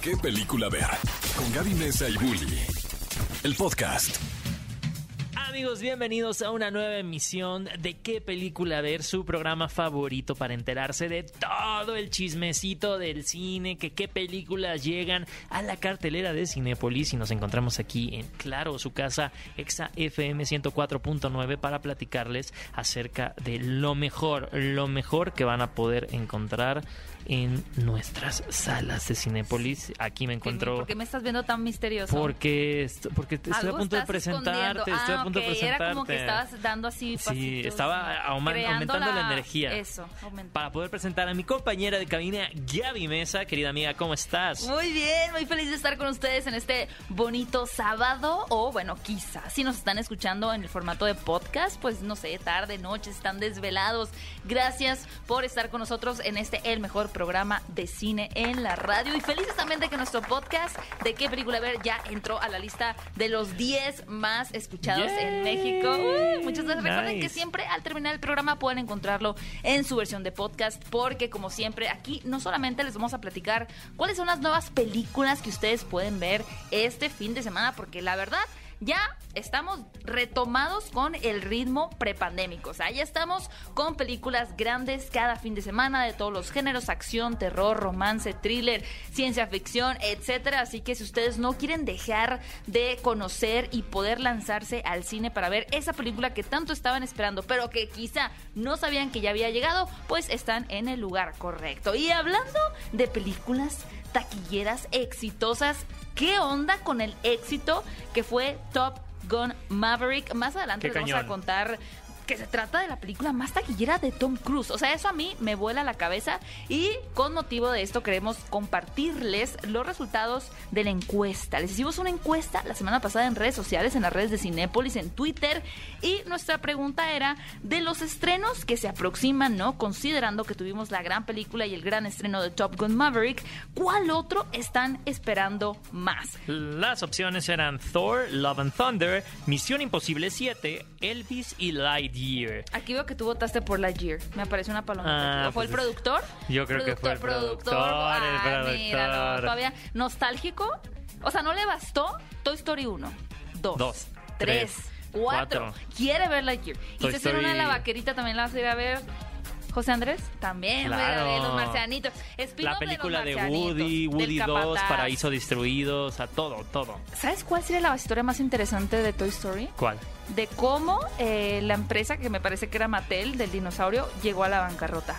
qué película ver. Con Gaby Mesa y Bully. El podcast. Amigos, bienvenidos a una nueva emisión de ¿Qué película ver? Su programa favorito para enterarse de todo el chismecito del cine, que qué películas llegan a la cartelera de Cinépolis y nos encontramos aquí en Claro, su casa, Exa FM 104.9 para platicarles acerca de lo mejor, lo mejor que van a poder encontrar en nuestras salas de Cinépolis. Aquí me encuentro... ¿Por qué me estás viendo tan misterioso? Porque, porque estoy a punto de presentarte, estoy a Ah, punto de presentarte. Era como que estabas dando así Sí, estaba aumentando la, energía. Eso, aumentando. Para poder presentar a mi compañera de cabina, Gaby Mesa. Querida amiga, ¿cómo estás? Muy bien, muy feliz de estar con ustedes en este bonito sábado o bueno, quizás si nos están escuchando en el formato de podcast, pues no sé, tarde, noche, están desvelados. Gracias por estar con nosotros en este el mejor programa de cine en la radio y felices también de que nuestro podcast de qué película ver ya entró a la lista de los 10 más escuchados en. México. Uy, muchas gracias. Recuerden que siempre al terminar el programa pueden encontrarlo en su versión de podcast porque como siempre aquí no solamente les vamos a platicar cuáles son las nuevas películas que ustedes pueden ver este fin de semana porque la verdad ya estamos retomados con el ritmo prepandémico. O sea, ya estamos con películas grandes cada fin de semana de todos los géneros, acción, terror, romance, thriller, ciencia ficción, etcétera. Así que si ustedes no quieren dejar de conocer y poder lanzarse al cine para ver esa película que tanto estaban esperando, pero que quizá no sabían que ya había llegado, pues están en el lugar correcto. Y hablando de películas taquilleras exitosas, ¿qué onda con el éxito que fue Top Gun Maverick? Más adelante les vamos a contar que se trata de la película más taquillera de Tom Cruise. O sea, eso a mí me vuela la cabeza y con motivo de esto queremos compartirles los resultados de la encuesta. Les hicimos una encuesta la semana pasada en redes sociales, en las redes de Cinépolis, en Twitter y nuestra pregunta era de los estrenos que se aproximan, ¿no? Considerando que tuvimos la gran película y el gran estreno de Top Gun Maverick, ¿cuál otro están esperando más? Las opciones eran Thor, Love and Thunder, Misión Imposible 7, Elvis y Lightyear. Aquí veo que tú votaste por Lightyear. Me apareció una palomita. Ah. ¿Fue el pues es- productor? yo creo que fue el productor, el Ah, míralo, productor. todavía nostálgico. O sea, ¿no le bastó Toy Story 1, 2, Dos, 3, tres, 4? cuatro. Quiere ver Lightyear. Y Toy se hacer una Story- la vaquerita también la vas a ir a ver. José Andrés, también voy a ver Claro. los marcianitos. Spin-off La película de, marcianitos, Woody, Woody 2, Capataz. Paraíso Destruido, o sea, todo, todo. ¿Sabes cuál sería la historia más interesante de Toy Story? ¿Cuál? De cómo eh, la empresa, que me parece que era Mattel, del dinosaurio, llegó a la bancarrota.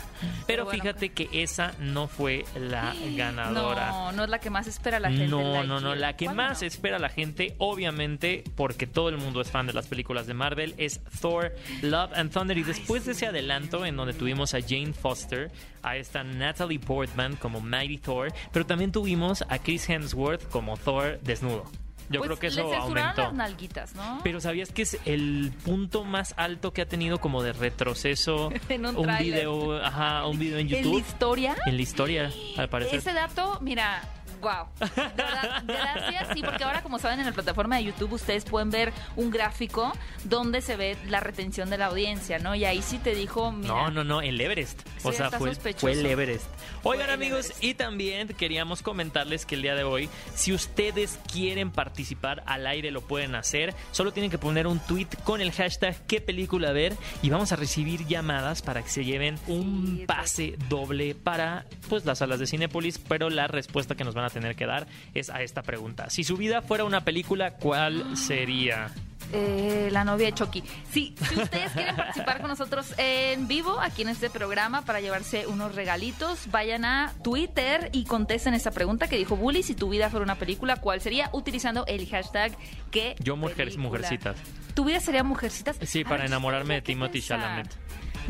Pero bueno, fíjate que esa no fue la ganadora. No, no es la que más espera la gente. No, no, no. La que ¿Cuál más no? espera la gente, obviamente, porque todo el mundo es fan de las películas de Marvel, es Thor, Love and Thunder. Y después de ese adelanto, en donde tuvimos a Jane Foster, a esta Natalie Portman como Mighty Thor, pero también tuvimos a Chris Hemsworth como Thor desnudo. Yo Pues creo que eso aumentó. las nalguitas, ¿no? Pero ¿sabías que es el punto más alto que ha tenido como de retroceso En un video, ajá, un video en ¿En la YouTube? historia? En la historia, al parecer. Ese dato, mira, wow. Verdad, gracias. Sí, porque ahora, como saben, en la plataforma de YouTube ustedes pueden ver un gráfico donde se ve la retención de la audiencia, ¿no? Y ahí sí te dijo, mira, No, no, no, el Everest. O Sí, sea, fue, fue el Everest. Oigan Fue amigos, Everest. y también queríamos comentarles que el día de hoy, si ustedes quieren participar al aire, lo pueden hacer. Solo tienen que poner un tweet con el hashtag qué película ver y vamos a recibir llamadas para que se lleven un Sí, pase doble para pues las salas de Cinépolis, pero la respuesta que nos van a tener que dar es a esta pregunta. Si su vida fuera una película, ¿cuál sería? Eh, la novia de Chucky. Sí, si ustedes quieren participar con nosotros en vivo aquí en este programa para llevarse unos regalitos, vayan a Twitter y contesten esta pregunta que dijo Bully. Si tu vida fuera una película, ¿cuál sería? Utilizando el hashtag que Yo, mujeres, película. mujercitas. ¿Tu vida sería mujercitas? Sí, A para enamorarme de ¿qué Timothy? Chalamet.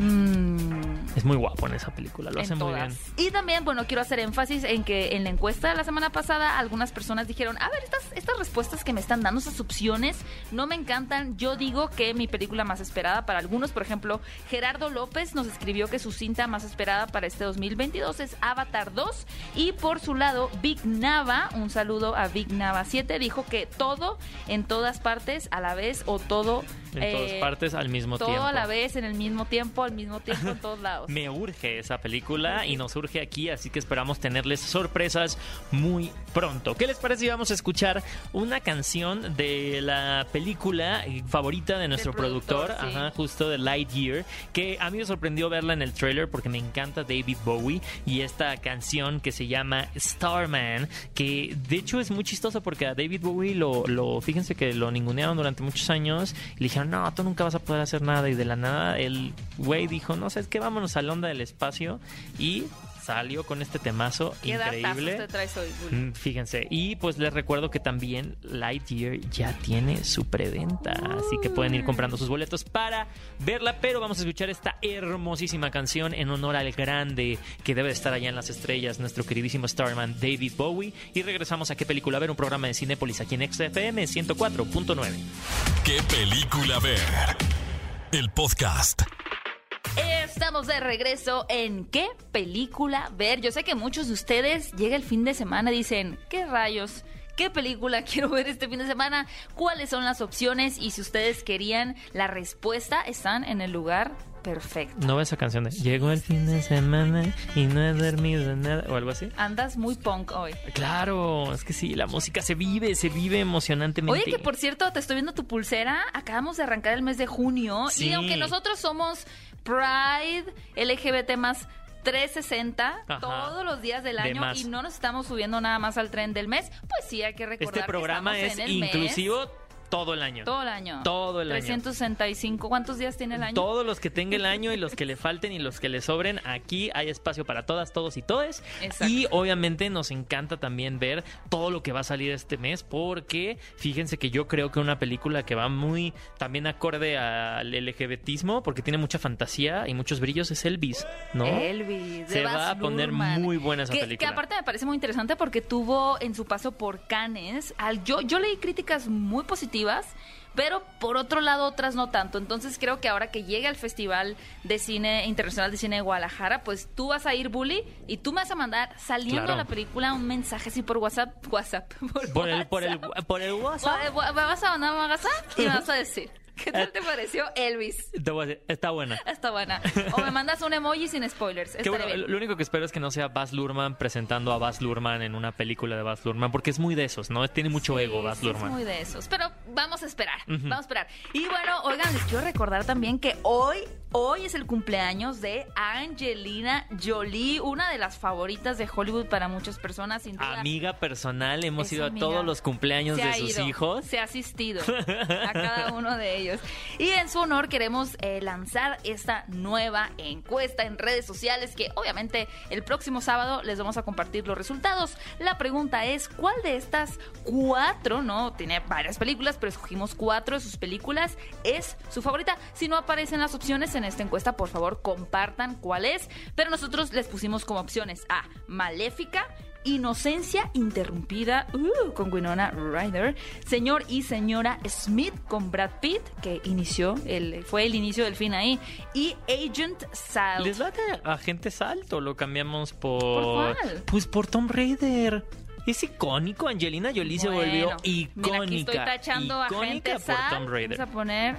Mm, Es muy guapo en esa película, lo hace en muy todas. bien. Y también, bueno, quiero hacer énfasis en que en la encuesta de la semana pasada algunas personas dijeron, a ver, estas, estas respuestas que me están dando, esas opciones, no me encantan. Yo digo que mi película más esperada para algunos, por ejemplo, Gerardo López nos escribió que su cinta más esperada para este 2022 es Avatar 2. Y por su lado, Big Nava, un saludo a Big Nava 7, dijo que todo en todas partes a la vez o todo en Eh, todas partes al mismo todo tiempo. a la vez, en el mismo tiempo, al mismo tiempo, en todos lados. Me urge esa película y nos urge aquí, así que esperamos tenerles sorpresas muy pronto. ¿Qué les parece si vamos a escuchar una canción de la película favorita de nuestro productor, productor, sí. ajá, justo de Lightyear, que a mí me sorprendió verla en el trailer porque me encanta David Bowie y esta canción que se llama Starman, que de hecho es muy chistoso porque a David Bowie lo, lo fíjense que lo ningunearon durante muchos años y le dijeron, no, tú nunca vas a poder hacer nada y de la nada el güey dijo, no, sabes qué, vámonos a la onda del espacio y salió con este temazo ¿Qué datazos increíble. te traes hoy, Bully? Mm, Fíjense, y pues les recuerdo que también Lightyear ya tiene su preventa, así que pueden ir comprando sus boletos para verla, pero vamos a escuchar esta hermosísima canción en honor al grande que debe de estar allá en las estrellas, nuestro queridísimo Starman David Bowie, y regresamos a qué película ver, un programa de Cinépolis aquí en XFM 104.9. ¿Qué película ver? El podcast. Estamos de regreso en ¿Qué película ver? Yo sé que muchos de ustedes llega el fin de semana y dicen, ¿qué rayos? ¿Qué película quiero ver este fin de semana? ¿Cuáles son las opciones? Y si ustedes querían la respuesta, están en el lugar perfecto. ¿No ves esa canción de Llegó el fin de semana y no he dormido nada o algo así? Andas muy punk hoy. Claro, es que sí, la música se vive, se vive emocionantemente. Oye, que por cierto, te estoy viendo tu pulsera. Acabamos de arrancar el mes de junio. Sí. Y aunque nosotros somos Pride, LGBT más 360 Ajá. todos los días del De año y no nos estamos subiendo nada más al tren del mes, pues sí hay que recordar Este programa que es estamos en el mes, inclusivo todo el año. todo el año. Todo el año. 365. ¿Cuántos días tiene el año? Todos los que tenga el año y los que le falten y los que le sobren, aquí hay espacio para todas, todos y todes. Exacto. Y obviamente nos encanta también ver todo lo que va a salir este mes, porque fíjense que yo creo que una película que va muy también acorde al LGBTismo, porque tiene mucha fantasía y muchos brillos, es Elvis, ¿no? Elvis. Se Baz va a poner muy buena esa que, película. Que aparte me parece muy interesante porque tuvo en su paso por Cannes, al, yo, yo leí críticas muy positivas, pero por otro lado otras no tanto. Entonces creo que ahora que llega el Festival de Cine Internacional de Cine de Guadalajara, pues tú vas a ir, Bully, y tú me vas a mandar saliendo Claro. de la película un mensaje así por WhatsApp. WhatsApp. Por, Por el, por el, WhatsApp. por el WhatsApp. Me vas a mandar un WhatsApp y me vas a decir. ¿Qué tal te pareció Elvis? Te voy a decir, está buena. Está buena. O me mandas un emoji sin spoilers. Qué Estaría bueno, bien. lo único que espero es que no sea Baz Luhrmann presentando a Baz Luhrmann en una película de Baz Luhrmann, porque es muy de esos, ¿no? Tiene mucho Sí, ego Baz sí, Luhrmann. Es muy de esos. Pero vamos a esperar. Vamos a esperar. Y bueno, oigan, les quiero recordar también que hoy, hoy es el cumpleaños de Angelina Jolie, una de las favoritas de Hollywood para muchas personas, sin duda. Amiga personal, hemos ido a todos los cumpleaños Se de sus ido, hijos. Se ha asistido a cada uno de ellos. Y en su honor queremos eh, lanzar esta nueva encuesta en redes sociales que obviamente el próximo sábado les vamos a compartir los resultados. La pregunta es, ¿cuál de estas cuatro, no, tiene varias películas, pero escogimos cuatro de sus películas, es su favorita? Si no aparecen las opciones en esta encuesta, por favor compartan cuál es. Pero nosotros les pusimos como opciones A, Maléfica, Inocencia Interrumpida uh, con Winona Ryder, Señor y Señora Smith con Brad Pitt, que inició, el, fue el inicio del fin ahí, y Agent Salt. ¿Les late a gente salto? Lo cambiamos por. ¿Por cuál? Pues por Tomb Raider. Es icónico. Angelina Jolie se volvió icónica. Mira, aquí estoy tachando a icónica por Salt. Tomb Raider. Vamos a poner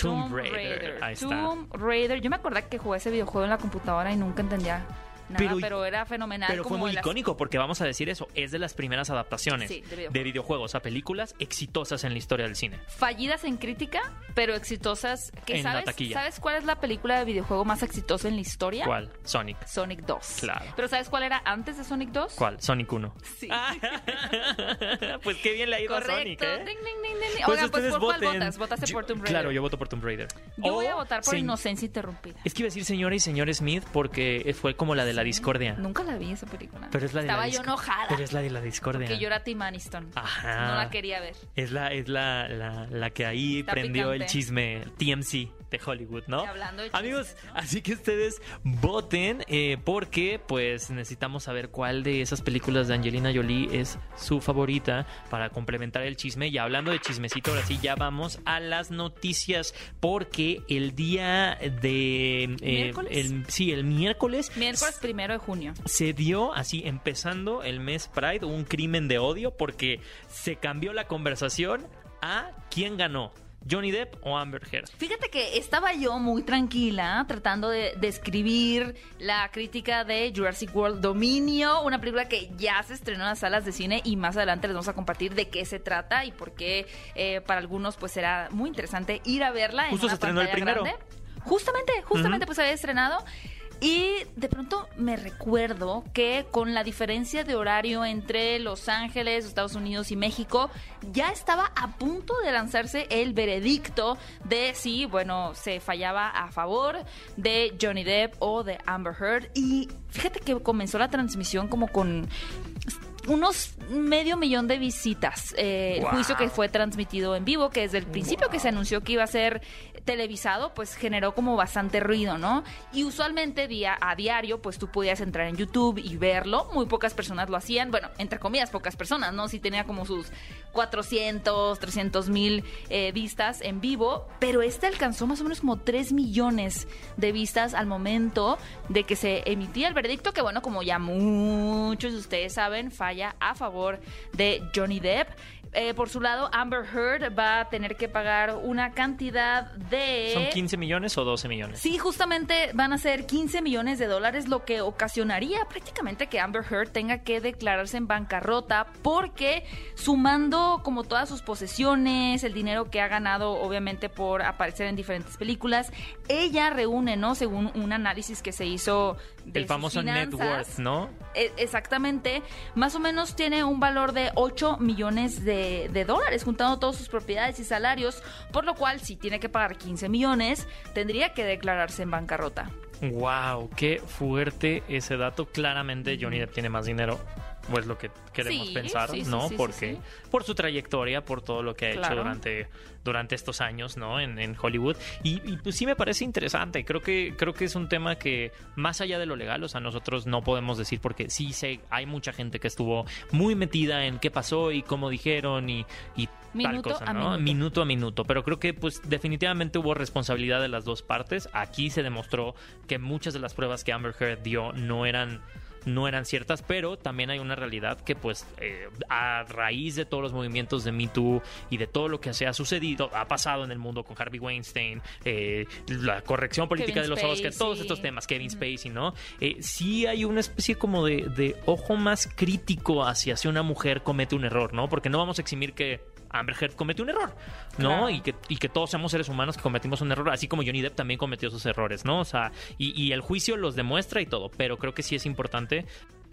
Tomb Raider. Ahí está. Tomb Raider. Yo me acordé que jugué ese videojuego en la computadora y nunca entendía nada, Pero- pero, era fenomenal. Pero fue muy las- icónico porque vamos a decir eso, es de las primeras adaptaciones Sí, de videojuegos. de videojuegos a películas exitosas en la historia del cine. fallidas en crítica, pero exitosas. Que En la sabes, taquilla. ¿Sabes cuál es la película de videojuego más exitosa en la historia? ¿Cuál? Sonic. Sonic 2. Claro. Pero ¿sabes cuál era antes de Sonic 2? ¿Cuál? Sonic 1. Sí. pues qué bien le ha ido a. Sonic, ¿eh? Ding, ding, ding, ding. Pues Oigan, pues ¿por cuál votas? ¿Votaste Yo- por Tomb Raider? Claro, yo voto por Tomb Raider. Yo voy a votar por se- Inocencia Interrumpida. Es que iba a decir señora y señor Smith porque fue como la de la discordia. Nunca la vi esa película. Pero es la de Estaba la yo enojada. Pero es la de la discordia. Porque yo era Tim Aniston. Ajá. No la quería ver. Es la, es la, la, la que ahí Está prendió el chisme TMC de Hollywood, ¿no? Hablando de chismes, Amigos, ¿no? así que ustedes voten eh, porque pues necesitamos saber cuál de esas películas de Angelina Jolie es su favorita para complementar el chisme. Y hablando de chismecito, ahora sí ya vamos a las noticias porque el día de... eh, ¿Miércoles? el- sí, el miércoles Miércoles primero de junio. se dio así empezando el mes Pride un crimen de odio porque se cambió la conversación a quién ganó. ¿Johnny Depp o Amber Heard? Fíjate que estaba yo muy tranquila tratando de describir la crítica de Jurassic World Dominio, una película que ya se estrenó en las salas de cine y más adelante les vamos a compartir de qué se trata y por qué eh, para algunos pues será muy interesante ir a verla Justo en se una estrenó el primero. grande. Justamente, justamente Ujú. pues había estrenado. Y de pronto me recuerdo que con la diferencia de horario entre Los Ángeles, Estados Unidos y México, ya estaba a punto de lanzarse el veredicto de si, bueno, se fallaba a favor de Johnny Depp o de Amber Heard. Y fíjate que comenzó la transmisión como con unos medio millón de visitas. Eh, Wow. El juicio que fue transmitido en vivo, que desde el principio que se anunció que iba a ser televisado, pues generó como bastante ruido, ¿no? Y usualmente día a diario, pues tú podías entrar en YouTube y verlo. Muy pocas personas lo hacían, bueno, entre comillas, pocas personas, ¿no? Sí tenía como sus 400, 300 mil eh, vistas en vivo, pero este alcanzó más o menos como 3 millones de vistas al momento de que se emitía el veredicto, que bueno, como ya muchos de ustedes saben, falla a favor de Johnny Depp. Eh, por su lado, Amber Heard va a tener que pagar una cantidad de... ¿Son 15 millones o 12 millones? Sí, justamente van a ser 15 millones de dólares, lo que ocasionaría prácticamente que Amber Heard tenga que declararse en bancarrota porque sumando como todas sus posesiones, el dinero que ha ganado obviamente por aparecer en diferentes películas, ella reúne, ¿no? Según un análisis que se hizo de El famoso net finanzas, worth, ¿no? e- Exactamente, más o menos tiene un valor de 8 millones de, de dólares, juntando todas sus propiedades y salarios, por lo cual si tiene que pagar 15 millones, tendría que declararse en bancarrota. Wow, qué fuerte ese dato. Claramente Johnny tiene más dinero. O es lo que queremos Sí, pensar, sí, ¿no? sí, Porque por su trayectoria, por todo lo que ha hecho durante, durante estos años, ¿no? En, en Hollywood. Y, y, pues sí me parece interesante. Creo que, creo que es un tema que, más allá de lo legal, o sea, nosotros no podemos decir porque sí sé, hay mucha gente que estuvo muy metida en qué pasó y cómo dijeron y, y tal cosa, a ¿no? minuto. minuto a minuto. Pero creo que pues definitivamente hubo responsabilidad de las dos partes. Aquí se demostró que muchas de las pruebas que Amber Heard dio no eran no eran ciertas, pero también hay una realidad que pues eh, a raíz de todos los movimientos de Me Too y de todo lo que se ha sucedido, ha pasado en el mundo con Harvey Weinstein, eh, la corrección política Kevin de los ojos, que todos Spacey. estos temas, Kevin Spacey, ¿no? Eh, sí hay una especie como de, de ojo más crítico hacia si una mujer comete un error, ¿no? Porque no vamos a eximir que Amber Heard comete un error, ¿no? Claro. Y, que, y que todos somos seres humanos que cometimos un error, así como Johnny Depp también cometió sus errores, ¿no? O sea, y, y el juicio los demuestra y todo, pero creo que sí es importante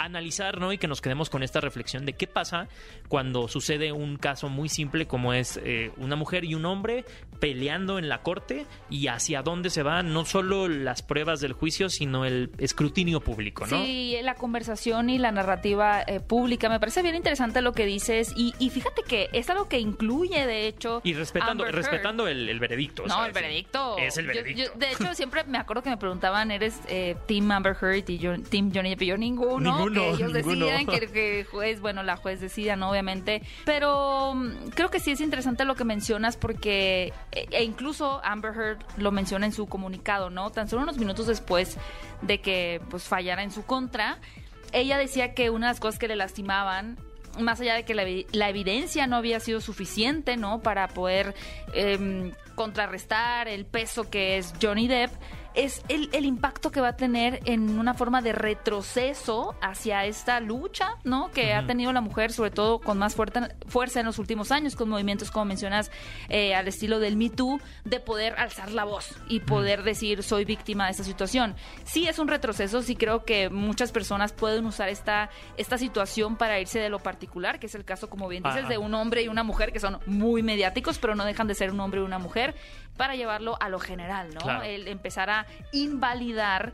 analizar, ¿no? Y que nos quedemos con esta reflexión de qué pasa cuando sucede un caso muy simple como es eh, una mujer y un hombre peleando en la corte y hacia dónde se van no solo las pruebas del juicio, sino el escrutinio público, ¿no? Sí, la conversación y la narrativa eh, pública. Me parece bien interesante lo que dices y, y fíjate que es algo que incluye, de hecho... Y respetando, Amber respetando el, el veredicto. o No, sea, el veredicto. Es el Yo- veredicto. yo, de hecho, siempre me acuerdo que me preguntaban, ¿eres eh, Team Amber Heard y yo- Team Johnny Depp? Y yo, ninguno. Ninguno, que ellos ninguno. decidan, que, que el juez, bueno, la juez decida, ¿no? Obviamente. Pero mm, creo que sí es interesante lo que mencionas porque, e, e incluso Amber Heard lo menciona en su comunicado, ¿no? Tan solo unos minutos después de que, pues, fallara en su contra, ella decía que una de las cosas que le lastimaban más allá de que la evidencia no había sido suficiente, ¿no? Para poder em, contrarrestar el peso que es Johnny Depp, es el, el impacto que va a tener en una forma de retroceso hacia esta lucha, ¿no? Que ha tenido la mujer, sobre todo con más fuerza, fuerza en los últimos años, con movimientos, como mencionas, eh, al estilo del Me Too, de poder alzar la voz y poder decir, soy víctima de esta situación. Sí es un retroceso, sí creo que muchas personas pueden usar esta, esta situación para irse de lo particular, que es el caso, como bien dices, de un hombre y una mujer que son muy mediáticos, pero no dejan de ser un hombre y una mujer, para llevarlo a lo general, ¿no? Claro. El empezar a invalidar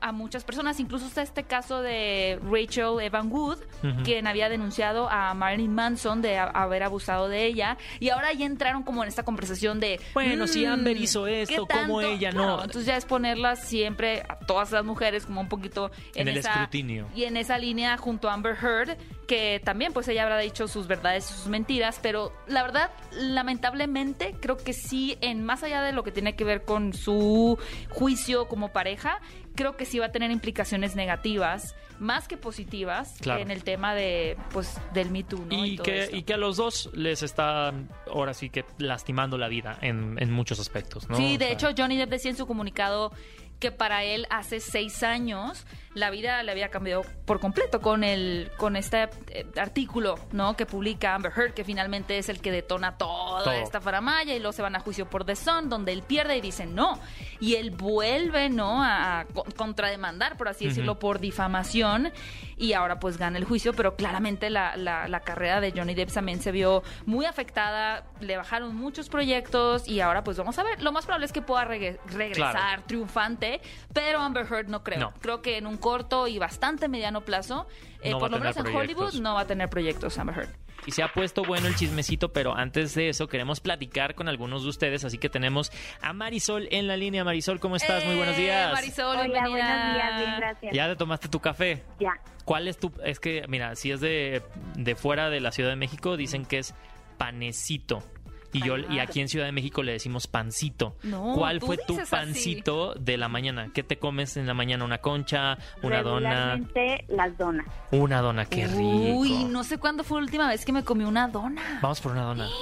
a muchas personas. Incluso está este caso de Rachel Evan Wood, quien había denunciado a Marilyn Manson de haber abusado de ella. Y ahora ya entraron como en esta conversación de. Bueno, si mm, Amber hizo ¿qué esto, ¿cómo tanto? ella no? Claro, entonces ya es ponerlas siempre a todas las mujeres como un poquito En el esa, escrutinio. Y en esa línea junto a Amber Heard, que también pues ella habrá dicho sus verdades y sus mentiras, pero la verdad, lamentablemente, creo que sí, en más allá de lo que tiene que ver con su juicio como pareja, creo que sí va a tener implicaciones negativas, más que positivas, Claro. en el tema de, pues, del Me Too, ¿no? Y todo que, y que a los dos les está ahora sí que lastimando la vida en, en muchos aspectos, ¿no? Sí, O de sea, hecho, Johnny Depp decía en su comunicado que para él hace seis años la vida le había cambiado por completo con el con este eh, artículo no que publica Amber Heard que finalmente es el que detona toda Todo. esta faramaya y luego se van a juicio por The Sun donde él pierde y dice no y él vuelve no a, a co- contrademandar por así decirlo por difamación y ahora pues gana el juicio pero claramente la, la, la carrera de Johnny Depp también se vio muy afectada le bajaron muchos proyectos y ahora pues vamos a ver lo más probable es que pueda regre- regresar Claro. triunfante pero Amber Heard no creo No. creo que en un corto y bastante mediano plazo eh, No por lo menos en proyectos. Hollywood no va a tener proyectos Amber Heard Y se ha puesto bueno el chismecito, pero antes de eso queremos platicar con algunos de ustedes, así que tenemos a Marisol en la línea. Marisol, ¿cómo estás? Muy buenos Eh, días. Marisol Hola, bienvenida buenos días, bien, gracias. ¿Ya te tomaste tu café? Ya. ¿Cuál es tu...? Es que, mira, si es de, de fuera de la Ciudad de México, dicen que es panecito. Y yo y aquí en Ciudad de México le decimos pancito. No, ¿Cuál fue tu así. pancito de la mañana? ¿Qué te comes en la mañana? ¿Una concha? ¿Una dona? Las donas. Una dona, qué rico. Uy, no sé cuándo fue la última vez que me comí una dona. Vamos por una dona.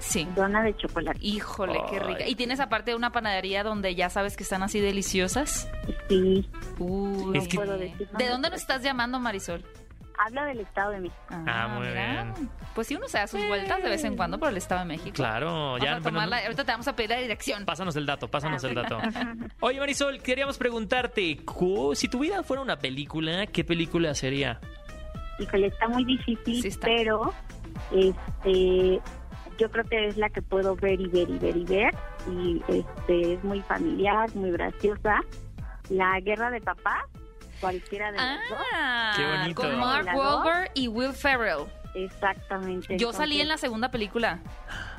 Sí. Dona de chocolate. Híjole, qué rica. Ay. ¿Y tienes aparte una panadería donde ya sabes que están así deliciosas? Sí. Uy, Es que- puedo decir ¿De dónde nos estás llamando, Marisol? Habla del Estado de México. Ah, muy bien. Pues sí, uno se da sus vueltas de vez en cuando por el Estado de México. Claro, Vamos ya. a bueno, tomarla- ahorita te vamos a pedir la dirección. Pásanos el dato, pásanos Ah, el dato. Oye, Marisol, queríamos preguntarte, si tu vida fuera una película, ¿qué película sería? Híjole, está muy difícil, Sí está. pero este yo creo que es la que puedo ver y ver y ver y ver. Y este es muy familiar, muy graciosa. La guerra de papás, cualquiera de las dos. Ah, Qué bonito. con Mark ¿La dos? Wahlberg y Will Ferrell. Exactamente. Yo salí en la segunda película.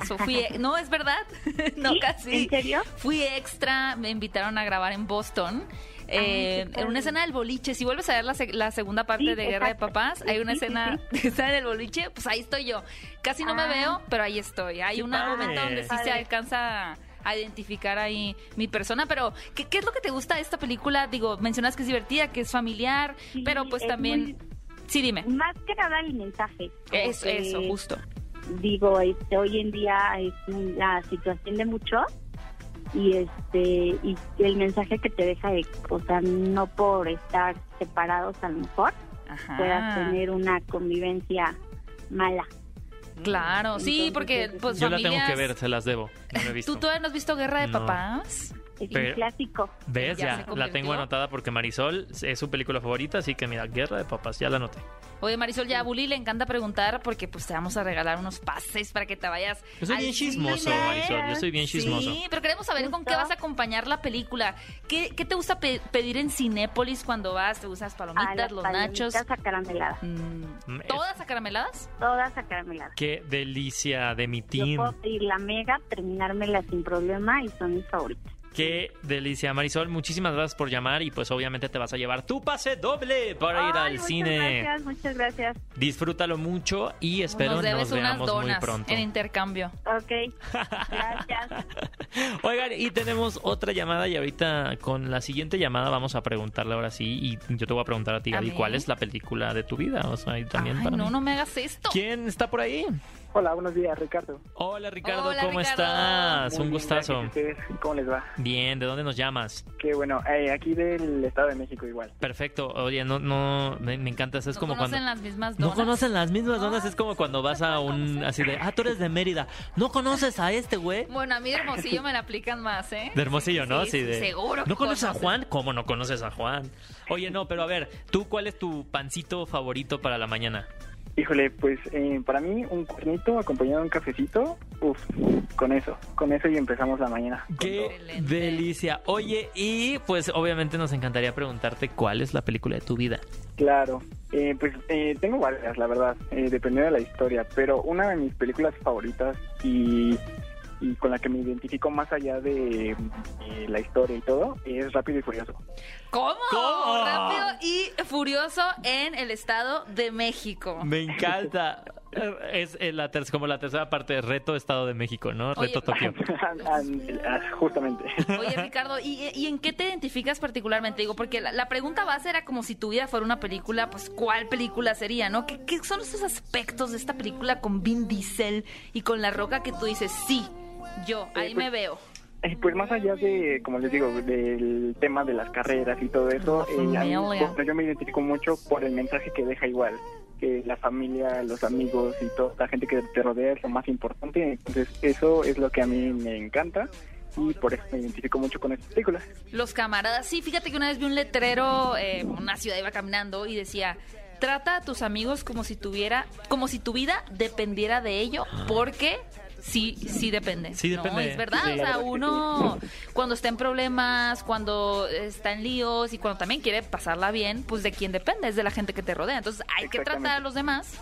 So, fui- no, es verdad. no, ¿Sí? casi. ¿En serio? Fui extra, me invitaron a grabar en Boston. eh, Ay, qué en una escena del boliche, si vuelves a ver la, se- la segunda parte Sí, de Guerra exacto. de Papás, hay una Sí, escena que está en el boliche, pues ahí estoy yo. Casi no me Ah. veo, pero ahí estoy. Hay un padre. momento donde sí se alcanza a- identificar ahí mi persona, pero ¿qué, qué es lo que te gusta de esta película? Digo, mencionas que es divertida, que es familiar, Sí, pero pues es también... muy- Sí, dime. Más que nada el mensaje. Eso, que- eso, justo. digo, este, hoy en día es la situación de muchos y este y el mensaje que te deja de, o sea, no por estar separados a lo mejor Ajá. puedas tener una convivencia mala. Claro, sí, porque es- pues Yo la tengo que familias- ver, se las debo. No la he visto. ¿Tú todavía no has visto Guerra de No. Papás? Es Pero- un clásico. ¿Ves? Ya la tengo anotada porque Marisol es su película favorita, así que mira, Guerra de Papas, ya la anoté. Oye, Marisol, ya a Bully le encanta preguntar porque pues te vamos a regalar unos pases para que te vayas. Yo soy bien chismoso, cine. Marisol, yo soy bien chismoso. Sí, pero queremos saber con qué vas a acompañar la película. ¿Qué, qué te gusta pe- pedir en Cinépolis cuando vas? ¿Te gustan las A palomitas, las los palomitas nachos? acarameladas. Mm, Mm, ¿Todas acarameladas? Todas acarameladas. Qué delicia de mi Yo team. puedo pedir la mega, terminármela sin problema y son mis favoritas. Qué delicia, Marisol. Muchísimas gracias por llamar y pues obviamente te vas a llevar tu pase doble para ir al muchas cine. Gracias, muchas gracias. Disfrútalo mucho y espero nos nos, debes unas veamos muy donas pronto. en intercambio. Ok, gracias. Oigan, y tenemos otra llamada y ahorita con la siguiente llamada vamos a preguntarle ahora sí y yo te voy a preguntar a ti, Gaby. ¿cuál es la película de tu vida? O sea, y también Ay, para no, mí. no me hagas esto. ¿Quién está por ahí? Hola, buenos días, Ricardo. Hola Ricardo, Hola, ¿cómo Ricardo. estás? Muy Un bien, gustazo. gracias. ¿Cómo les va? Bien, ¿de dónde nos llamas? Qué bueno, eh, aquí del Estado de México igual. Perfecto. Oye, no, no, me, me encanta. Es ¿No como conocen cuando. las mismas No donas? conocen las mismas donas, es como cuando vas a un así de, ah, tú eres de Mérida. No conoces a este güey. Bueno, a mí de Hermosillo me la aplican más, ¿eh? De Hermosillo, ¿no? Sí, sí, de, seguro ¿No conoces a. Juan? ¿Cómo no conoces a Juan? Oye, no, pero a ver, ¿tú cuál es tu pancito favorito para la mañana? Híjole, pues eh, para mí un cuernito acompañado de un cafecito, uf, con eso, con eso y empezamos la mañana. ¡Qué. Excelente. delicia! Oye, y pues obviamente nos encantaría preguntarte cuál es la película de tu vida. Claro, eh, pues eh, tengo varias, la verdad, eh, dependiendo de la historia, pero una de mis películas favoritas y, y con la que me identifico más allá de la historia y todo es Rápido y Furioso. ¿Cómo? ¿Cómo? Rápido y furioso en el Estado de México. Me encanta. Es eh, la ter- como la tercera parte de Reto Estado de México, ¿no? Oye, Reto Tokio. Ah, ah, Justamente. Oye, Ricardo, ¿y, y en qué te identificas particularmente? Digo, porque la, la pregunta base era como si tu vida fuera una película, pues ¿cuál película sería, no? ¿Qué, qué son esos aspectos de esta película con Vin Diesel y con La Roca que tú dices, sí, yo, ahí me veo? Eh, Pues más allá de, como les digo, del tema de las carreras y todo eso, eh, mí, bueno, yo me identifico mucho por el mensaje que deja igual, que la familia, los amigos y toda la gente que te rodea es lo más importante. Entonces eso es lo que a mí me encanta y por eso me identifico mucho con esta película. Los camaradas, sí, fíjate que una vez vi un letrero, eh, en una ciudad iba caminando y decía, trata a tus amigos como si tuviera, como si tu vida dependiera de ello, porque sí, sí depende. Sí No, depende. es verdad, Sí. o sea, uno cuando está en problemas, cuando está en líos y cuando también quiere pasarla bien, pues de quién depende, es de la gente que te rodea. Entonces hay que tratar a los demás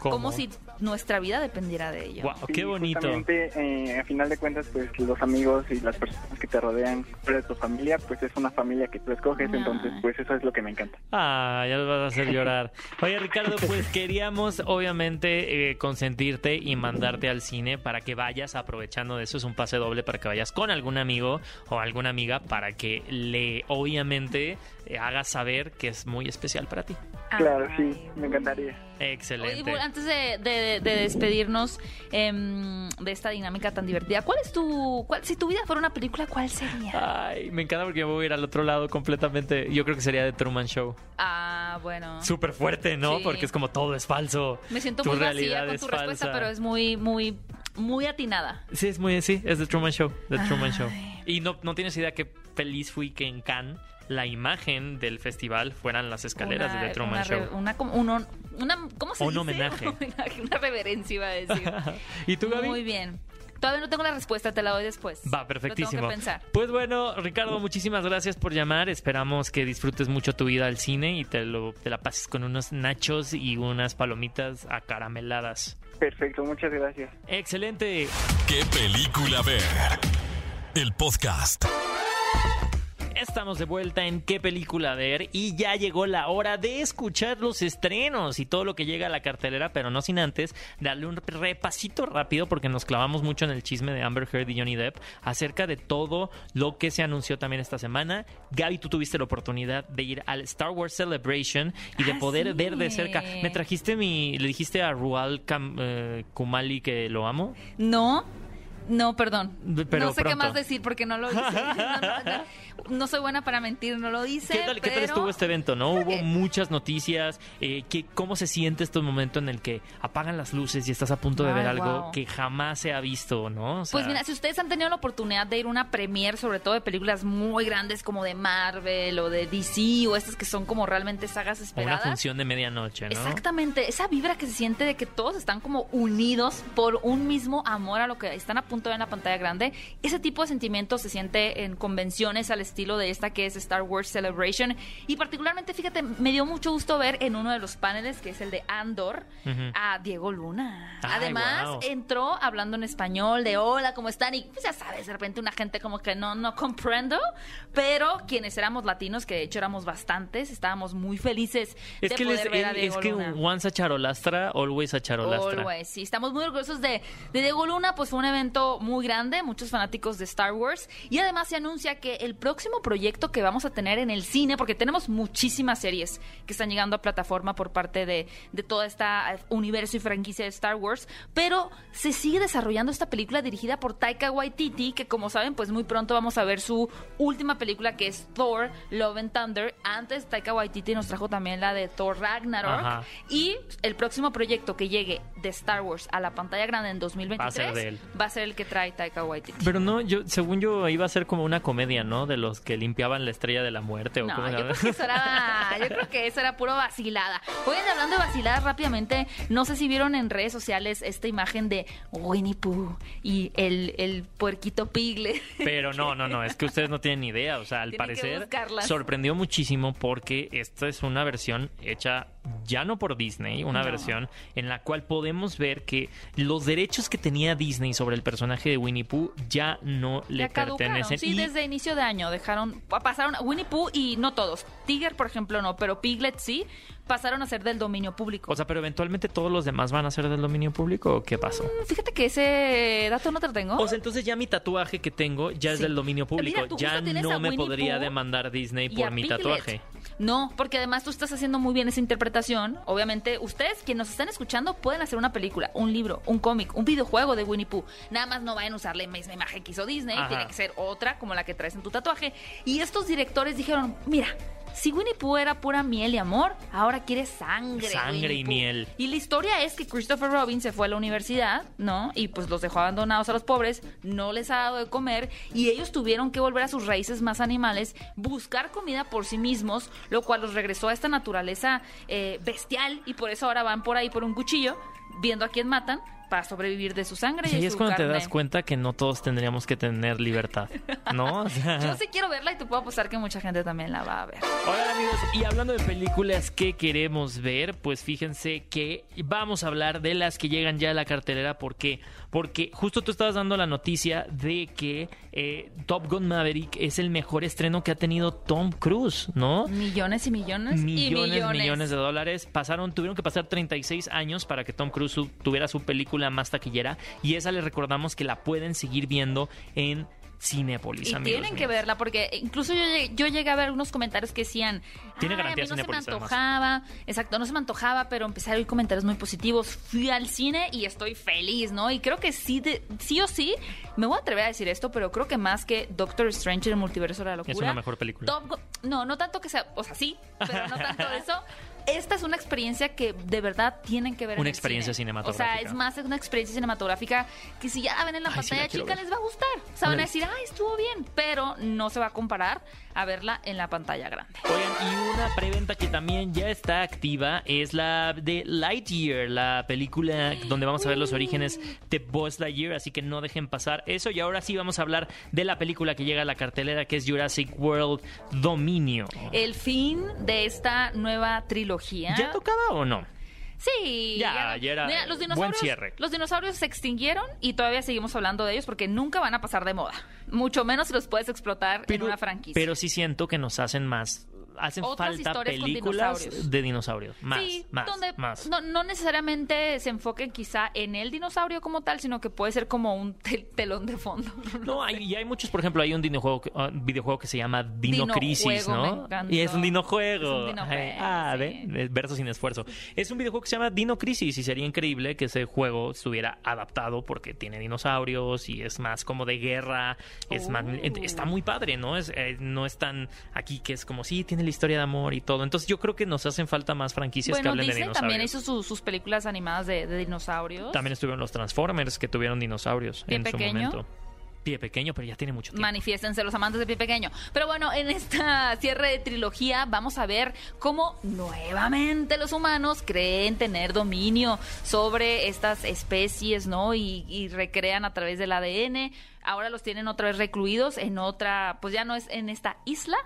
¿Cómo? como si nuestra vida dependiera de ello. Sí, qué bonito. Eh, a final de cuentas, pues los amigos y las personas que te rodean, fuera de tu familia, pues es una familia que tú escoges, Ay. entonces pues eso es lo que me encanta. Ah, ya los vas a hacer llorar. Oye, Ricardo, pues queríamos obviamente eh, consentirte y mandarte al cine para que vayas aprovechando de eso. Es un pase doble para que vayas con algún amigo o alguna amiga para que le, obviamente, hagas saber que es muy especial para ti. Claro, Ay. sí, me encantaría. Oye, Excelente. Antes de, de- de despedirnos em, de esta dinámica tan divertida, ¿cuál es tu, cuál, si tu vida fuera una película, cuál sería? Ay, me encanta porque me voy a ir al otro lado completamente. Yo creo que sería de Truman Show. Ah, bueno. Súper fuerte, ¿no? Sí. Porque es como todo es falso. Me siento tu muy vacía con es tu respuesta, falsa. pero es muy, muy, muy atinada. Sí, es muy, sí, es de Truman Show, de Truman Ay. Show. Y no, no tienes idea qué feliz fui que en Cannes la imagen del festival fueran las escaleras Una- de The Truman una, Show. Una, una- ¿Cómo se Un dice? homenaje. Un homenaje, Una reverencia iba a decir. ¿Y tú, Gaby? Muy bien. Todavía no tengo la respuesta, te la doy después. Va, perfectísimo. Lo tengo que pensar. Pues bueno, Ricardo, muchísimas gracias por llamar. Esperamos que disfrutes mucho tu vida al cine y te, lo, te la pases con unos nachos y unas palomitas acarameladas. Perfecto, muchas gracias. Excelente. ¿Qué película ver? El podcast. Estamos de vuelta en qué película ver y ya llegó la hora de escuchar los estrenos y todo lo que llega a la cartelera, pero no sin antes darle un repasito rápido porque nos clavamos mucho en el chisme de Amber Heard y Johnny Depp acerca de todo lo que se anunció también esta semana. Gaby, tú tuviste la oportunidad de ir al Star Wars Celebration y de Ah, poder sí. ver de cerca. Me trajiste mi, le dijiste a Rual eh, Kumali que lo amo. No, no, perdón. Pero no sé qué más decir porque no lo hice. No, no, soy buena para mentir, no lo hice. ¿Qué tal, ¿Qué tal pero- estuvo este evento? ¿No? Hubo que- muchas noticias. Eh, ¿qué- ¿Cómo se siente este momento en el que apagan las luces y estás a punto de Ay, ver algo wow. que jamás se ha visto, ¿no? O sea, Pues mira, si ustedes han tenido la oportunidad de ir a una premiere, sobre todo de películas muy grandes como de Marvel o de DC o estas que son como realmente sagas o una esperadas. función de medianoche, ¿no? Exactamente, esa vibra que se siente de que todos están como unidos por un mismo amor a lo que están a punto ver en la pantalla grande. Ese tipo de sentimiento se siente en convenciones al estilo de esta que es Star Wars Celebration. Y particularmente, fíjate, me dio mucho gusto ver en uno de los paneles, que es el de Andor, a Diego Luna. Ay, Además, entró hablando en español de hola, ¿cómo están? Y pues ya sabes, de repente una gente como que no, no comprendo, pero quienes éramos latinos, que de hecho éramos bastantes, estábamos muy felices Es de que, poder es, ver a él- es Diego que Luna. once a charolastra, always a charolastra. Always, sí, estamos muy orgullosos de, de Diego Luna, pues fue un evento muy grande, muchos fanáticos de Star Wars, y además se anuncia que el próximo proyecto que vamos a tener en el cine, porque tenemos muchísimas series que están llegando a plataforma por parte de, de toda esta eh, universo y franquicia de Star Wars, pero se sigue desarrollando esta película dirigida por Taika Waititi, que como saben, pues muy pronto vamos a ver su última película que es Thor, Love and Thunder. Antes Taika Waititi nos trajo también la de Thor Ragnarok. Ajá. Y el próximo proyecto que llegue de Star Wars a la pantalla grande en 2023 Va a ser de él. va a ser el que trae Taika Waititi. Pero no, yo, según yo, iba a ser como una comedia, ¿no? De los que limpiaban la estrella de la muerte o No, yo creo, que eso era, yo creo que eso era puro vacilada. Oigan, hablando de vaciladas rápidamente, no sé si vieron en redes sociales esta imagen de Winnie Pooh y el, el puerquito Piglet. Pero no, no, no, es que ustedes no tienen ni idea. O sea, al Tienen que parecer buscarlas. sorprendió muchísimo porque esta es una versión hecha ya no por Disney, una No. versión en la cual podemos ver que los derechos que tenía Disney sobre el personaje de Winnie Pooh ya no le Ya caducaron. pertenecen. Sí, Y- desde inicio de año dejaron, pasaron a Winnie Pooh y no todos. Tiger, por ejemplo, no, pero Piglet sí. pasaron a ser del dominio público. O sea, pero eventualmente todos los demás van a ser del dominio público o qué pasó? Fíjate que ese dato no te lo tengo. O sea, entonces ya mi tatuaje que tengo ya es del dominio público. Mira, ya no me podría demandar Disney por mi Piglet. tatuaje. No, porque además tú estás haciendo muy bien esa interpretación. Obviamente, ustedes quienes nos están escuchando pueden hacer una película, un libro, un cómic, un videojuego de Winnie Pooh. Nada más no vayan a usar la misma imagen que hizo Disney, Ajá. tiene que ser otra como la que traes en tu tatuaje. Y estos directores dijeron, mira, si Winnie Pooh era pura miel y amor, ahora quiere sangre. Sangre y Pooh". miel. Y la historia es que Christopher Robin se fue a la universidad, ¿no? Y pues los dejó abandonados a los pobres, no les ha dado de comer y ellos tuvieron que volver a sus raíces más animales, buscar comida por sí mismos, lo cual los regresó a esta naturaleza eh, bestial y por eso ahora van por ahí por un cuchillo viendo a quién matan para sobrevivir de su sangre Y y, de es su cuando te das cuenta que no todos tendríamos que tener libertad, ¿no? O sea, Yo sí quiero verla y te puedo apostar que mucha gente también la va a ver. Hola amigos, y hablando de películas que queremos ver, pues fíjense que vamos a hablar de las que llegan ya a la cartelera. ¿Por qué? Porque justo tú estabas dando la noticia de que eh, Top Gun Maverick es el mejor estreno que ha tenido Tom Cruise, ¿no? Millones y millones, y millones, millones. millones de dólares. Pasaron, tuvieron que pasar 36 años para que Tom Cruise tuviera su película más taquillera. Y esa les recordamos que la pueden seguir viendo en Cinépolis, Y amigos tienen que verla porque incluso yo llegué, yo llegué a ver unos comentarios que decían, Tiene "Ay, garantía no se me Cinépolis, además". antojaba, exacto, no se me antojaba, pero empecé a oír comentarios muy positivos. Fui al cine y estoy feliz, ¿no? Y creo que sí, de- sí o sí, me voy a atrever a decir esto, pero creo que más que Doctor Strange en el multiverso de la locura. Es una mejor película. Top no, no tanto que sea, o sea, sí, pero no tanto eso. Esta es una experiencia que de verdad tienen que ver en Una el experiencia cine. cinematográfica. O sea, es más una experiencia cinematográfica que si ya la ven en la Ay, pantalla chica ver. les va a gustar. O sea, van a decir, ay, estuvo bien, pero no se va a comparar a verla en la pantalla grande. Oigan, y una preventa que también ya está activa es la de Lightyear, la película donde vamos a ver los orígenes de Buzz Lightyear, así que no dejen pasar eso. Y ahora sí vamos a hablar de la película que llega a la cartelera, que es Jurassic World Dominio. El fin de esta nueva trilogía. ¿Ya tocaba o no? Sí, Ya, ya era Mira, los buen dinosaurios, cierre. Los dinosaurios se extinguieron y todavía seguimos hablando de ellos porque nunca van a pasar de moda. Mucho menos si los puedes explotar en una franquicia. pero sí siento que nos hacen más. Hacen Otras falta películas dinosaurios. de dinosaurios. Más, sí, más, donde más. No, no necesariamente se enfoquen quizá en el dinosaurio como tal, sino que puede ser como un tel- telón de fondo. No, hay, y hay muchos, por ejemplo, hay un videojuego, que- ah, videojuego que se llama Dino Dino Crisis, Juego, ¿no? me. Y es un dinojuego. Es un dinojuego, ah, sí. ve, verso sin esfuerzo. Es un videojuego que se llama Dino Crisis y sería increíble que ese juego estuviera adaptado porque tiene dinosaurios y es más como de guerra, es más, Oh. está muy padre, ¿no? Es, eh, no es tan aquí que es como sí, tiene la historia de amor y todo. Entonces yo creo que nos hacen falta más franquicias que hablen de dinosaurios. también hizo su- sus películas animadas de, de dinosaurios. También estuvieron los Transformers que tuvieron dinosaurios Pie en su pequeño. momento. Pie pequeño, pero ya tiene mucho tiempo. Manifiéstense los amantes de pie pequeño. Pero bueno, en esta cierre de trilogía vamos a ver cómo nuevamente los humanos creen tener dominio sobre estas especies, ¿no? Y, y recrean a través del ADN. Ahora los tienen otra vez recluidos en otra, pues ya no es en esta isla.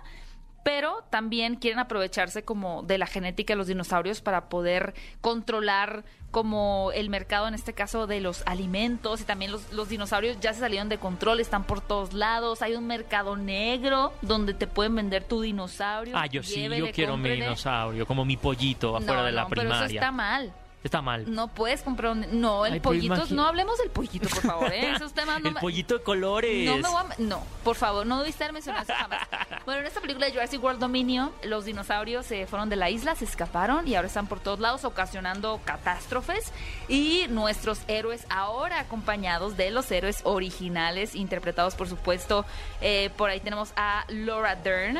Pero también quieren aprovecharse como de la genética de los dinosaurios para poder controlar como el mercado en este caso de los alimentos y también los, los dinosaurios ya se salieron de control, están por todos lados, hay un mercado negro donde te pueden vender tu dinosaurio. Ah, yo sí, llévele, yo quiero mi dinosaurio, como mi pollito afuera No, de la no, pero primaria. eso está mal. Está mal. No puedes comprar un... No, el Ay, pollito... No hablemos del pollito, por favor, ¿eh? Esos temas no el me- pollito de colores. No, me voy a- no, por favor, no debiste haber mencionado eso jamás. Bueno, en esta película de Jurassic World Dominion, los dinosaurios se fueron de la isla, se escaparon y ahora están por todos lados ocasionando catástrofes. Y nuestros héroes ahora acompañados de los héroes originales, interpretados por supuesto, eh, por ahí tenemos a Laura Dern.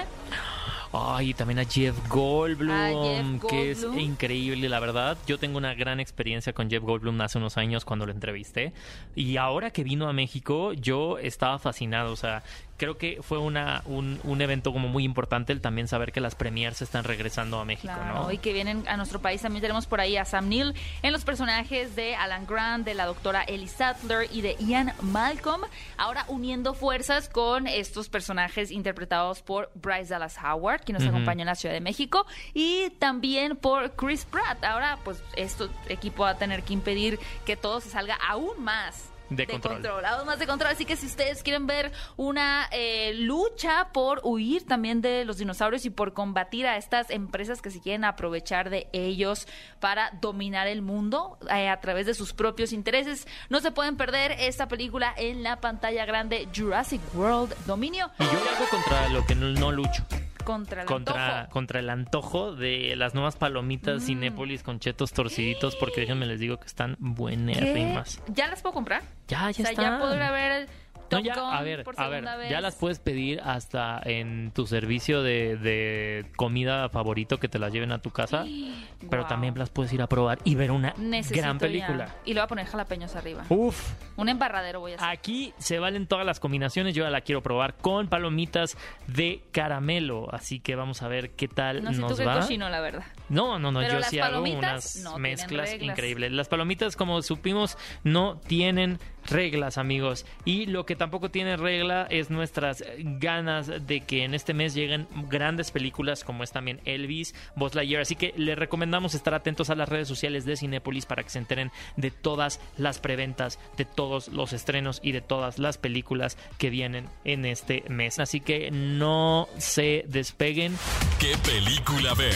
Ay, y también a Jeff Goldblum, A Jeff que es increíble, la verdad. Yo tengo una gran experiencia con Jeff Goldblum hace unos años cuando lo entrevisté. Y ahora que vino a México, yo estaba fascinado. O sea, creo que fue una, un, un evento como muy importante el también saber que las premiers están regresando a México, Claro, ¿no? y que vienen a nuestro país. También tenemos por ahí a Sam Neill en los personajes de Alan Grant, de la doctora Ellie Sattler y de Ian Malcolm. Ahora uniendo fuerzas con estos personajes interpretados por Bryce Dallas Howard, quien nos Ujú. acompañó en la Ciudad de México, y también por Chris Pratt. Ahora, pues, este equipo va a tener que impedir que todo se salga aún más de, control. Aún más de control. Así que si ustedes quieren ver una eh, lucha por huir también de los dinosaurios y por combatir a estas empresas que se quieren aprovechar de ellos para dominar el mundo eh, a través de sus propios intereses, no se pueden perder esta película en la pantalla grande Jurassic World Dominio. Y yo algo contra lo que no, no lucho. Contra el contra, antojo. contra el antojo de las nuevas palomitas Mm. Cinépolis con chetos torciditos, porque déjenme les digo que están buenérrimas. ¿Ya las puedo comprar? Ya, ya o sea, ya podré ver el No, ya, Gun a ver, por a ver, segunda vez. ya las puedes pedir hasta en tu servicio de, de comida favorito que te las lleven a tu casa, pero Wow. también las puedes ir a probar y ver una Necesito gran ya. película. Y le voy a poner jalapeños arriba. Uf, Un embarradero voy a hacer. aquí se valen todas las combinaciones, yo ya la quiero probar con palomitas de caramelo, así que vamos a ver qué tal no sé nos tú qué va. cochino, la verdad. No, no, no, Pero yo sí hago unas no mezclas increíbles. Las palomitas, como supimos, no tienen reglas, amigos. Y lo que tampoco tiene regla es nuestras ganas de que en este mes lleguen grandes películas como es también Elvis, Buzz Lightyear. Así que les recomendamos estar atentos a las redes sociales de Cinépolis para que se enteren de todas las preventas, de todos los estrenos y de todas las películas que vienen en este mes. Así que no se despeguen. ¿Qué película ver?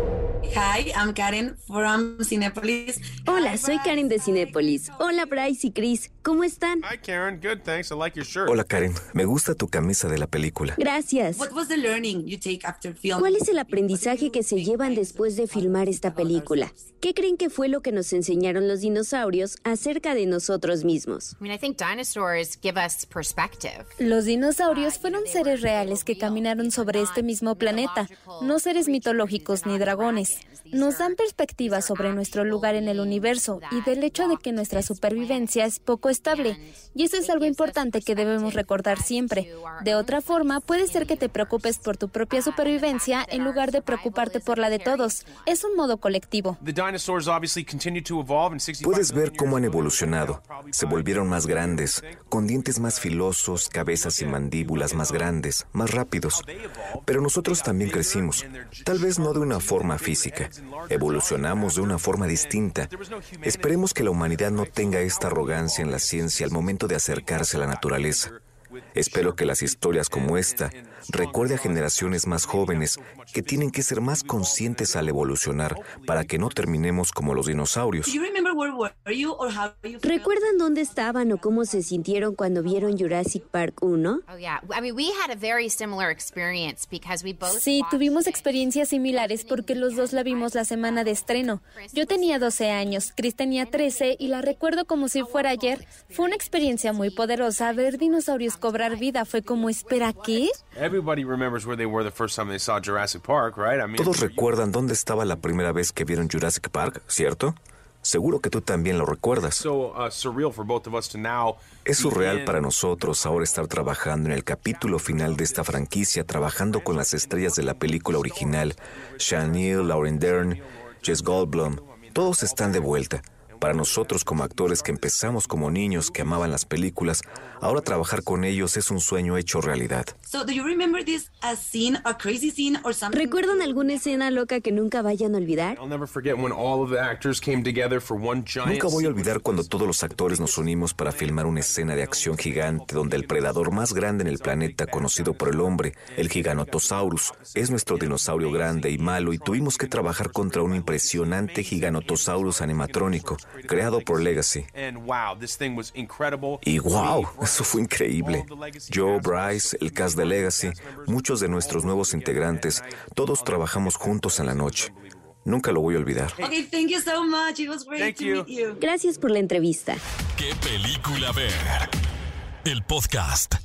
Hi, I'm Karen from Cinepolis. Hola, soy Karen de Cinépolis. Hola, Bryce y Chris. ¿Cómo están? Hi, Karen. Good, thanks. I like your shirt. Hola Karen, me gusta tu camisa de la película. Gracias. What was the learning you take after filming? ¿Cuál es el aprendizaje que se llevan después de filmar esta película? ¿Qué creen que fue lo que nos enseñaron los dinosaurios acerca de nosotros mismos? I mean, I think dinosaurs give us perspective. Los dinosaurios fueron seres reales que caminaron sobre este mismo planeta, no seres mitológicos ni dragones. Nos dan perspectiva sobre nuestro lugar en el universo y del hecho de que nuestra supervivencia es poco estable. Y eso es algo importante que debemos recordar siempre. De otra forma, puede ser que te preocupes por tu propia supervivencia en lugar de preocuparte por la de todos. Es un modo colectivo. The dinosaurs obviously continue to evolve in 65 Puedes ver cómo han evolucionado. Se volvieron más grandes, con dientes más filosos, cabezas y mandíbulas más grandes, más rápidos. Pero nosotros también crecimos, tal vez no de una forma física. Evolucionamos de una forma distinta. Esperemos que la humanidad no tenga esta arrogancia en la ciencia al momento de acercarse a la naturaleza. Espero que las historias como esta recuerde a generaciones más jóvenes que tienen que ser más conscientes al evolucionar para que no terminemos como los dinosaurios. ¿Recuerdan dónde estaban o cómo se sintieron cuando vieron Jurassic Park 1? Oh yeah, I mean, we had a very similar experience because we both. Sí, tuvimos experiencias similares porque los dos la vimos la semana de estreno. Yo tenía 12 años, Chris tenía 13 y la recuerdo como si fuera ayer. Fue una experiencia muy poderosa. Ver dinosaurios cobrar vida fue como, espera, ¿qué? Todos recuerdan dónde estaba la primera vez que vieron Jurassic Park, ¿cierto? Seguro que tú también lo recuerdas. uh. Es surreal para nosotros ahora estar trabajando en el capítulo final de esta franquicia, trabajando con las estrellas de la película original, Sean Neal, Lauren Dern, Jess Goldblum, todos están de vuelta. Para nosotros como actores que empezamos como niños que amaban las películas, ahora trabajar con ellos es un sueño hecho realidad. So, do you remember this a scene, a crazy scene or something? ¿Recuerdan alguna escena loca que nunca vayan a olvidar? I'll never forget when all of the actors came together for one giant. Nunca voy a olvidar cuando todos los actores nos unimos para filmar una escena de acción gigante donde el predador más grande en el planeta conocido por el hombre, el Giganotosaurus, es nuestro dinosaurio grande y malo y tuvimos que trabajar contra un impresionante Giganotosaurus animatrónico creado por Legacy. Y wow, eso fue increíble. members, Bryce, el cast de Legacy, muchos de nuestros nuevos integrantes, todos trabajamos juntos en la noche. Nunca lo voy a olvidar. Okay, thank you so much. It was great Thank to you. meet you. Gracias por la entrevista. ¿Qué película ver? El podcast.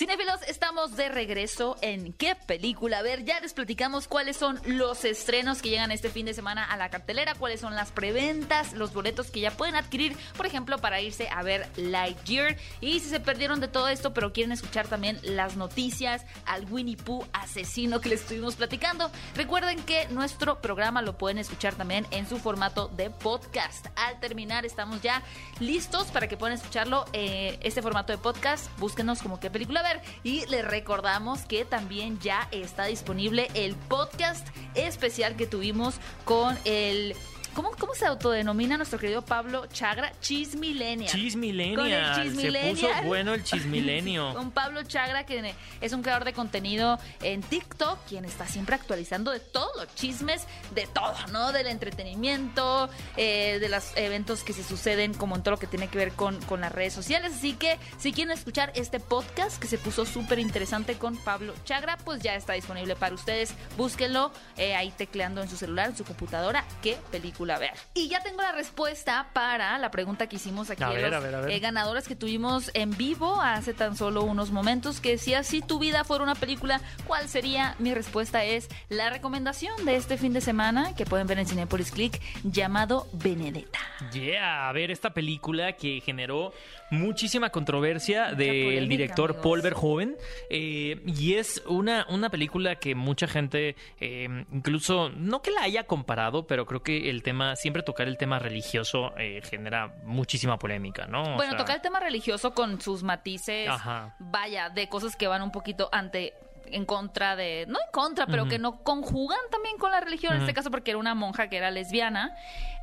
Cinefilos, estamos de regreso en qué película. A ver, ya les platicamos cuáles son los estrenos que llegan este fin de semana a la cartelera, cuáles son las preventas, los boletos que ya pueden adquirir, por ejemplo, para irse a ver Lightyear. Y si se perdieron de todo esto, pero quieren escuchar también las noticias al Winnie Pooh asesino que les estuvimos platicando, recuerden que nuestro programa lo pueden escuchar también en su formato de podcast. Al terminar, estamos ya listos para que puedan escucharlo. Eh, este formato de podcast, búsquenos como qué película ver y les recordamos que también ya está disponible el podcast especial que tuvimos con el ¿Cómo, ¿Cómo se autodenomina nuestro querido Pablo Chagra? Con el Se puso bueno el chismilenio. Con Pablo Chagra, que es un creador de contenido en TikTok, quien está siempre actualizando de todos los chismes, de todo, ¿no? Del entretenimiento, eh, de los eventos que se suceden, como en todo lo que tiene que ver con, con las redes sociales. Así que si quieren escuchar este podcast que se puso súper interesante con Pablo Chagra, pues ya está disponible para ustedes. Búsquenlo eh, ahí tecleando en su celular, en su computadora. ¿Qué película? Ver. Y ya tengo la respuesta para la pregunta que hicimos aquí A a ver, los a ver, a ver. eh, ganadores que tuvimos en vivo hace tan solo unos momentos, que decía, si tu vida fuera una película, ¿cuál sería? Mi respuesta es la recomendación de este fin de semana que pueden ver en Cinepolis Click llamado Benedetta. Yeah, a ver esta película que generó muchísima controversia del polémica, director amigos. Paul Verhoeven eh, y es una, una película que mucha gente eh, incluso no que la haya comparado pero creo que el tema siempre tocar el tema religioso eh, genera muchísima polémica no O bueno, sea, tocar el tema religioso con sus matices, Ajá. vaya, de cosas que van un poquito ante en contra de, no en contra, pero que no conjugan también con la religión, en este caso porque era una monja que era lesbiana,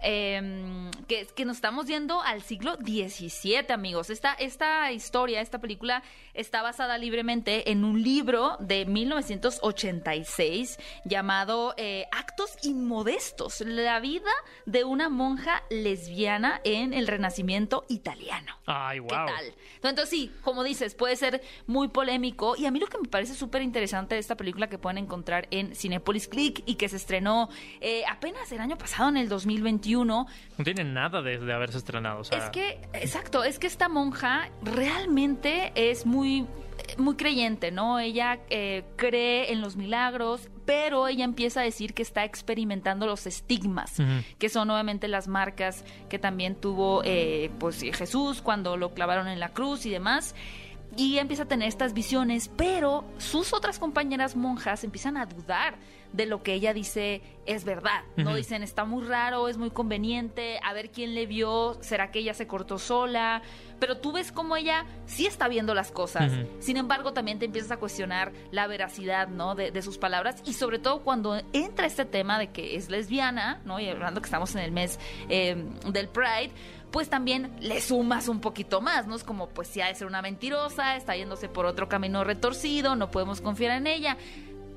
eh, que, que nos estamos yendo al siglo XVII, amigos. Esta, esta historia, esta película está basada libremente en un libro de 1986 llamado eh, Actos Inmodestos, la vida de una monja lesbiana en el Renacimiento italiano. ay wow ¿Qué tal? Entonces, sí, como dices, puede ser muy polémico. Y a mí lo que me parece súper interesante de esta película que pueden encontrar en Cinepolis Click y que se estrenó eh, apenas el año pasado, en el 2021, no tiene nada de, de haberse estrenado o sea, es que, exacto, es que esta monja realmente es muy, muy creyente, ¿no? Ella eh, cree en los milagros, pero ella empieza a decir que está experimentando los estigmas, que son nuevamente las marcas que también tuvo eh, pues Jesús cuando lo clavaron en la cruz y demás. Y empieza a tener estas visiones, pero sus otras compañeras monjas empiezan a dudar de lo que ella dice es verdad. No dicen está muy raro, es muy conveniente, a ver quién le vio, será que ella se cortó sola. Pero tú ves cómo ella sí está viendo las cosas. Sin embargo, también te empiezas a cuestionar la veracidad, ¿no? De, de sus palabras y sobre todo cuando entra este tema de que es lesbiana, ¿no? Y hablando que estamos en el mes eh, del Pride, pues también le sumas un poquito más, ¿no? Es como, pues si ha de ser una mentirosa, está yéndose por otro camino retorcido, no podemos confiar en ella.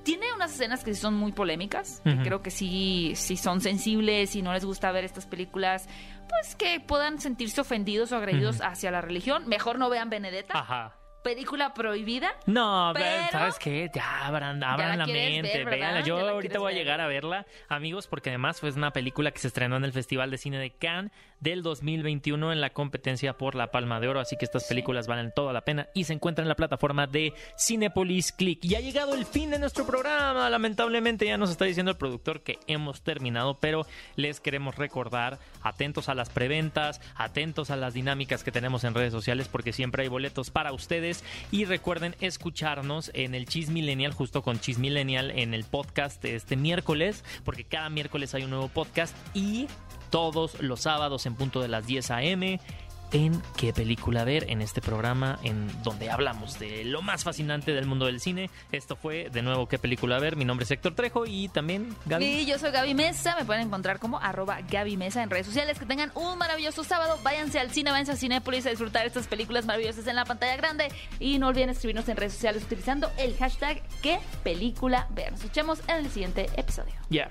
Tiene unas escenas que sí son muy polémicas, que creo que sí, sí son sensibles y no les gusta ver estas películas, pues que puedan sentirse ofendidos o agredidos hacia la religión. Mejor no vean Benedetta, ajá película prohibida. No, pero, ¿sabes qué? Ya abran, abran la mente, véanla. Yo ahorita voy a ver. llegar a verla, amigos, porque además fue una película que se estrenó en el Festival de Cine de Cannes del 2021 en la competencia por la Palma de Oro, así que estas películas valen toda la pena y se encuentran en la plataforma de Cinepolis Click. Y ha llegado el fin de nuestro programa, lamentablemente ya nos está diciendo el productor que hemos terminado, pero les queremos recordar, atentos a las preventas, atentos a las dinámicas que tenemos en redes sociales, porque siempre hay boletos para ustedes y recuerden escucharnos en el Cheese Millennial, justo con Cheese Millennial en el podcast este miércoles, porque cada miércoles hay un nuevo podcast y todos los sábados en punto de las 10 a.m. en qué película ver en este programa en donde hablamos de lo más fascinante del mundo del cine. Esto fue de nuevo qué película ver. Mi nombre es Héctor Trejo y también Gaby. Y yo soy Gaby Mesa, me pueden encontrar como arroba Gaby Mesa en redes sociales. Que tengan un maravilloso sábado, váyanse al cine, váyanse a Cinépolis a disfrutar estas películas maravillosas en la pantalla grande. Y no olviden escribirnos en redes sociales utilizando el hashtag qué película ver. Nos escuchamos en el siguiente episodio. Ya.